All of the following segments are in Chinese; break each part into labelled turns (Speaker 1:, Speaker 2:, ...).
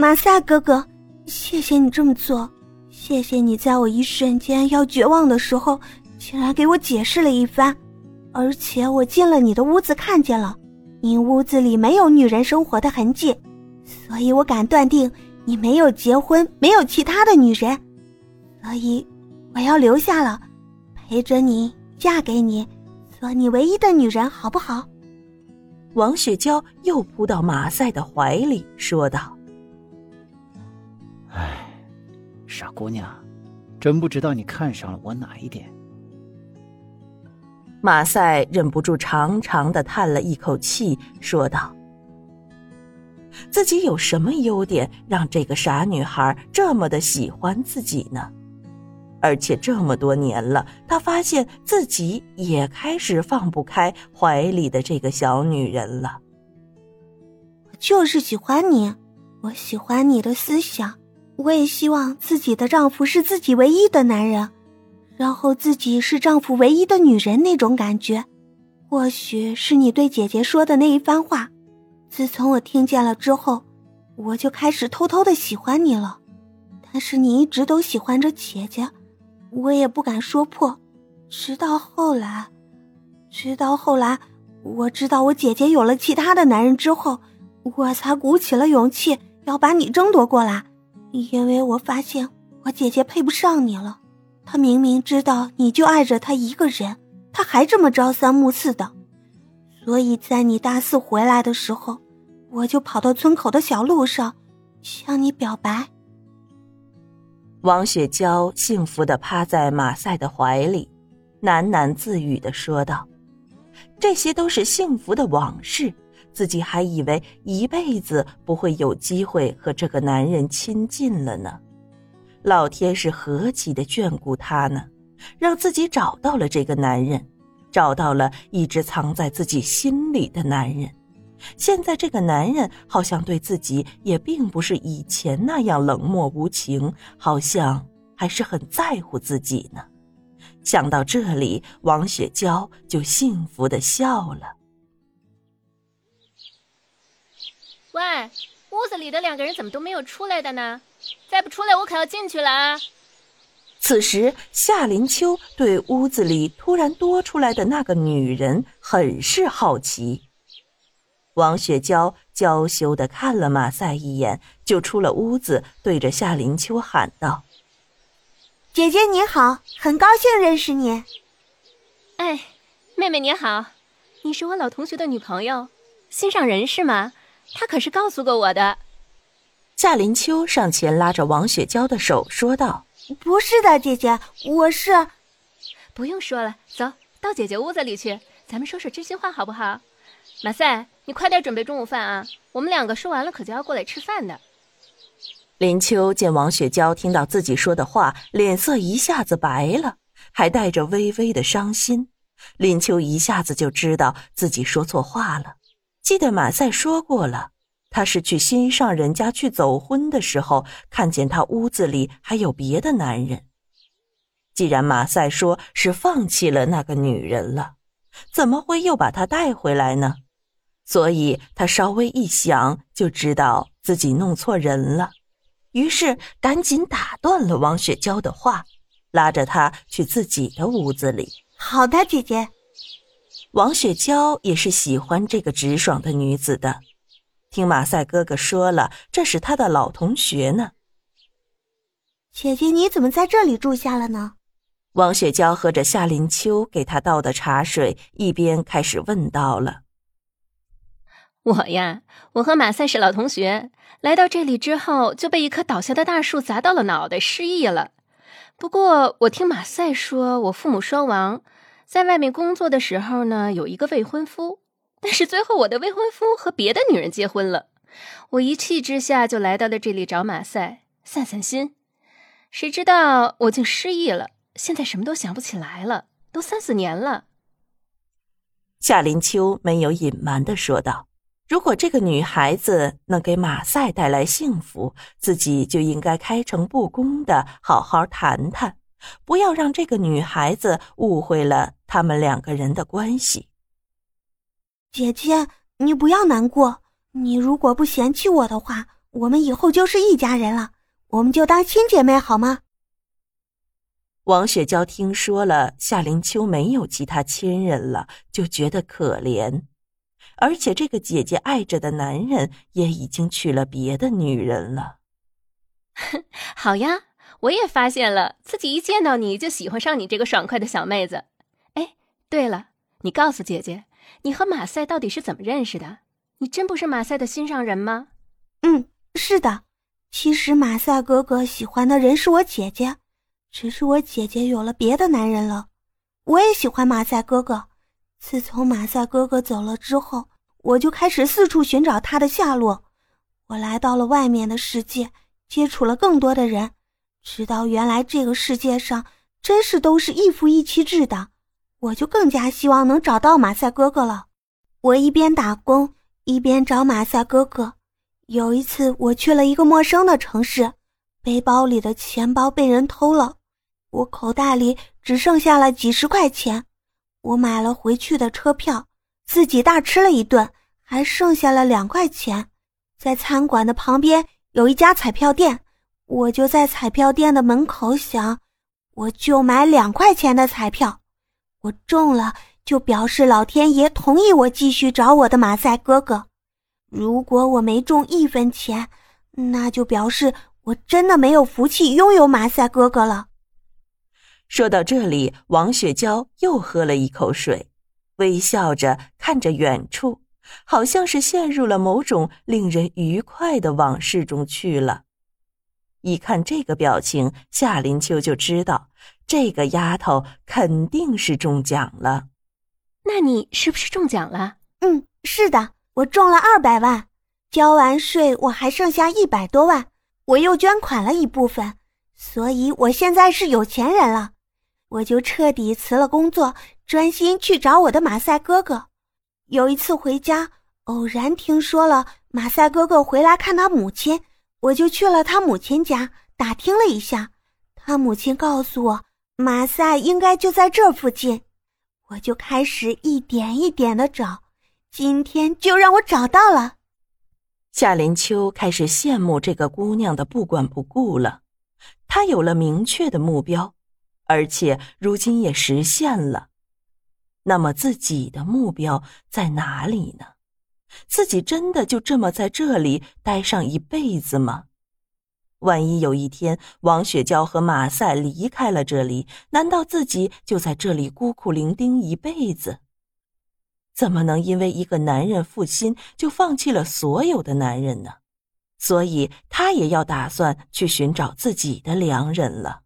Speaker 1: 马赛哥哥，谢谢你这么做，谢谢你在我一瞬间要绝望的时候，竟然给我解释了一番。而且我进了你的屋子，看见了，你屋子里没有女人生活的痕迹，所以我敢断定你没有结婚，没有其他的女人，所以我要留下了，陪着你，嫁给你，做你唯一的女人，好不好？
Speaker 2: 王雪娇又扑到马赛的怀里，说道：“
Speaker 3: 哎，傻姑娘，真不知道你看上了我哪一点。”
Speaker 2: 马赛忍不住长长的叹了一口气，说道：“自己有什么优点，让这个傻女孩这么的喜欢自己呢？而且这么多年了，他发现自己也开始放不开怀里的这个小女人了。
Speaker 1: 我就是喜欢你，我喜欢你的思想，我也希望自己的丈夫是自己唯一的男人。”然后自己是丈夫唯一的女人那种感觉，或许是你对姐姐说的那一番话。自从我听见了之后，我就开始偷偷的喜欢你了。但是你一直都喜欢着姐姐，我也不敢说破。直到后来，直到后来，我知道我姐姐有了其他的男人之后，我才鼓起了勇气要把你争夺过来，因为我发现我姐姐配不上你了。她明明知道你就爱着他一个人，他还这么朝三暮四的，所以在你大四回来的时候，我就跑到村口的小路上，向你表白。
Speaker 2: 王雪娇幸福的趴在马赛的怀里，喃喃自语的说道：“这些都是幸福的往事，自己还以为一辈子不会有机会和这个男人亲近了呢。”老天是何其的眷顾她呢，让自己找到了这个男人，找到了一直藏在自己心里的男人。现在这个男人好像对自己也并不是以前那样冷漠无情，好像还是很在乎自己呢。想到这里，王雪娇就幸福的笑了。
Speaker 4: 喂，屋子里的两个人怎么都没有出来的呢？再不出来，我可要进去了啊！
Speaker 2: 此时，夏林秋对屋子里突然多出来的那个女人很是好奇。王雪娇娇羞的看了马赛一眼，就出了屋子，对着夏林秋喊道：“
Speaker 1: 姐姐你好，很高兴认识你。”“
Speaker 4: 哎，妹妹你好，你是我老同学的女朋友，心上人是吗？他可是告诉过我的。”
Speaker 2: 夏林秋上前拉着王雪娇的手说道：“
Speaker 1: 不是的，姐姐，我是……
Speaker 4: 不用说了，走到姐姐屋子里去，咱们说说真心话好不好？马赛，你快点准备中午饭啊，我们两个说完了可就要过来吃饭的。”
Speaker 2: 林秋见王雪娇听到自己说的话，脸色一下子白了，还带着微微的伤心。林秋一下子就知道自己说错话了，记得马赛说过了。他是去心上人家去走婚的时候，看见他屋子里还有别的男人。既然马赛说是放弃了那个女人了，怎么会又把她带回来呢？所以他稍微一想就知道自己弄错人了，于是赶紧打断了王雪娇的话，拉着她去自己的屋子里。
Speaker 1: 好的，姐姐。
Speaker 2: 王雪娇也是喜欢这个直爽的女子的。听马赛哥哥说了，这是他的老同学呢。
Speaker 1: 姐姐，你怎么在这里住下了呢？
Speaker 2: 王雪娇喝着夏林秋给她倒的茶水，一边开始问道了：“
Speaker 4: 我呀，我和马赛是老同学，来到这里之后就被一棵倒下的大树砸到了脑袋，失忆了。不过我听马赛说，我父母双亡，在外面工作的时候呢，有一个未婚夫。”但是最后，我的未婚夫和别的女人结婚了，我一气之下就来到了这里找马赛散散心。谁知道我竟失忆了，现在什么都想不起来了，都三四年了。
Speaker 2: 夏林秋没有隐瞒的说道：“如果这个女孩子能给马赛带来幸福，自己就应该开诚布公的好好谈谈，不要让这个女孩子误会了他们两个人的关系。”
Speaker 1: 姐姐，你不要难过。你如果不嫌弃我的话，我们以后就是一家人了，我们就当亲姐妹好吗？
Speaker 2: 王雪娇听说了夏林秋没有其他亲人了，就觉得可怜，而且这个姐姐爱着的男人也已经娶了别的女人了。
Speaker 4: 好呀，我也发现了，自己一见到你就喜欢上你这个爽快的小妹子。哎，对了，你告诉姐姐，你和马赛到底是怎么认识的？你真不是马赛的心上人吗？
Speaker 1: 嗯，是的。其实马赛哥哥喜欢的人是我姐姐。只是我姐姐有了别的男人了，我也喜欢马赛哥哥。自从马赛哥哥走了之后，我就开始四处寻找他的下落。我来到了外面的世界，接触了更多的人，知道原来这个世界上真是都是一夫一妻制的。我就更加希望能找到马赛哥哥了。我一边打工一边找马赛哥哥。有一次，我去了一个陌生的城市，背包里的钱包被人偷了。我口袋里只剩下了几十块钱，我买了回去的车票，自己大吃了一顿，还剩下了两块钱。在餐馆的旁边有一家彩票店，我就在彩票店的门口想，我就买两块钱的彩票，我中了就表示老天爷同意我继续找我的马赛哥哥；如果我没中一分钱，那就表示我真的没有福气拥有马赛哥哥了。
Speaker 2: 说到这里，王雪娇又喝了一口水，微笑着看着远处，好像是陷入了某种令人愉快的往事中去了。一看这个表情，夏林秋就知道这个丫头肯定是中奖了。
Speaker 4: 那你是不是中奖了？
Speaker 1: 嗯，是的，我中了二百万，交完税我还剩下一百多万，我又捐款了一部分，所以我现在是有钱人了。我就彻底辞了工作，专心去找我的马赛哥哥。有一次回家，偶然听说了马赛哥哥回来看他母亲，我就去了他母亲家打听了一下。他母亲告诉我，马赛应该就在这附近。我就开始一点一点的找，今天就让我找到了。
Speaker 2: 夏林秋开始羡慕这个姑娘的不管不顾了，她有了明确的目标。而且如今也实现了，那么自己的目标在哪里呢？自己真的就这么在这里待上一辈子吗？万一有一天王雪娇和马赛离开了这里，难道自己就在这里孤苦伶仃一辈子？怎么能因为一个男人负心就放弃了所有的男人呢？所以她也要打算去寻找自己的良人了。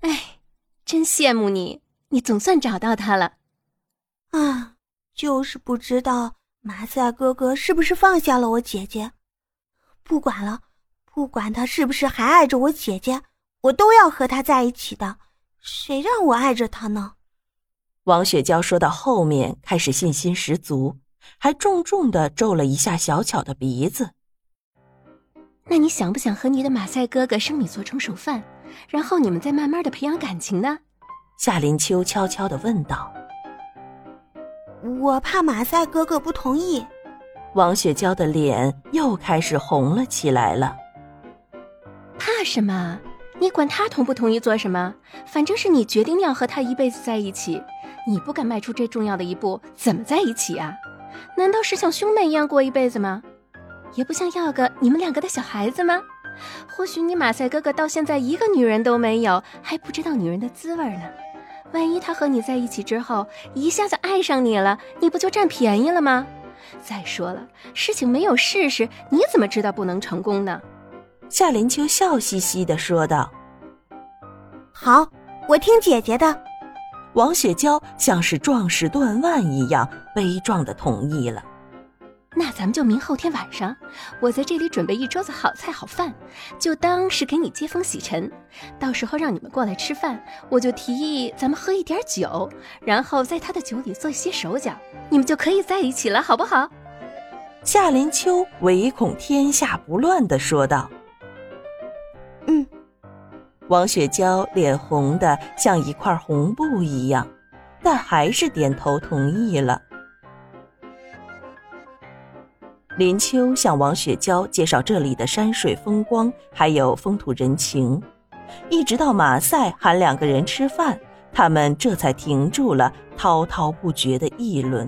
Speaker 4: 哎，真羡慕你，你总算找到他了。
Speaker 1: 啊，就是不知道马赛哥哥是不是放下了我姐姐。不管了，不管他是不是还爱着我姐姐，我都要和他在一起的。谁让我爱着他呢？
Speaker 2: 王雪娇说到后面开始信心十足，还重重的皱了一下小巧的鼻子。
Speaker 4: 那你想不想和你的马赛哥哥生米做成熟饭？然后你们再慢慢的培养感情呢？
Speaker 2: 夏林秋悄悄的问道。
Speaker 1: 我怕马赛哥哥不同意。
Speaker 2: 王雪娇的脸又开始红了起来了。
Speaker 4: 怕什么？你管他同不同意做什么？反正是你决定要和他一辈子在一起，你不敢迈出这重要的一步，怎么在一起啊？难道是像兄妹一样过一辈子吗？也不像要个你们两个的小孩子吗？或许你马赛哥哥到现在一个女人都没有，还不知道女人的滋味呢。万一他和你在一起之后一下子爱上你了，你不就占便宜了吗？再说了，事情没有试试，你怎么知道不能成功呢？
Speaker 2: 夏林秋笑嘻嘻的说道：“
Speaker 1: 好，我听姐姐的。”
Speaker 2: 王雪娇像是壮士断腕一样悲壮的同意了。
Speaker 4: 那咱们就明后天晚上，我在这里准备一桌子好菜好饭，就当是给你接风洗尘。到时候让你们过来吃饭，我就提议咱们喝一点酒，然后在他的酒里做一些手脚，你们就可以在一起了，好不好？
Speaker 2: 夏林秋唯恐天下不乱的说道。
Speaker 1: 嗯，
Speaker 2: 王雪娇脸红的像一块红布一样，但还是点头同意了。林秋向王雪娇介绍这里的山水风光，还有风土人情，一直到马赛喊两个人吃饭，他们这才停住了滔滔不绝的议论。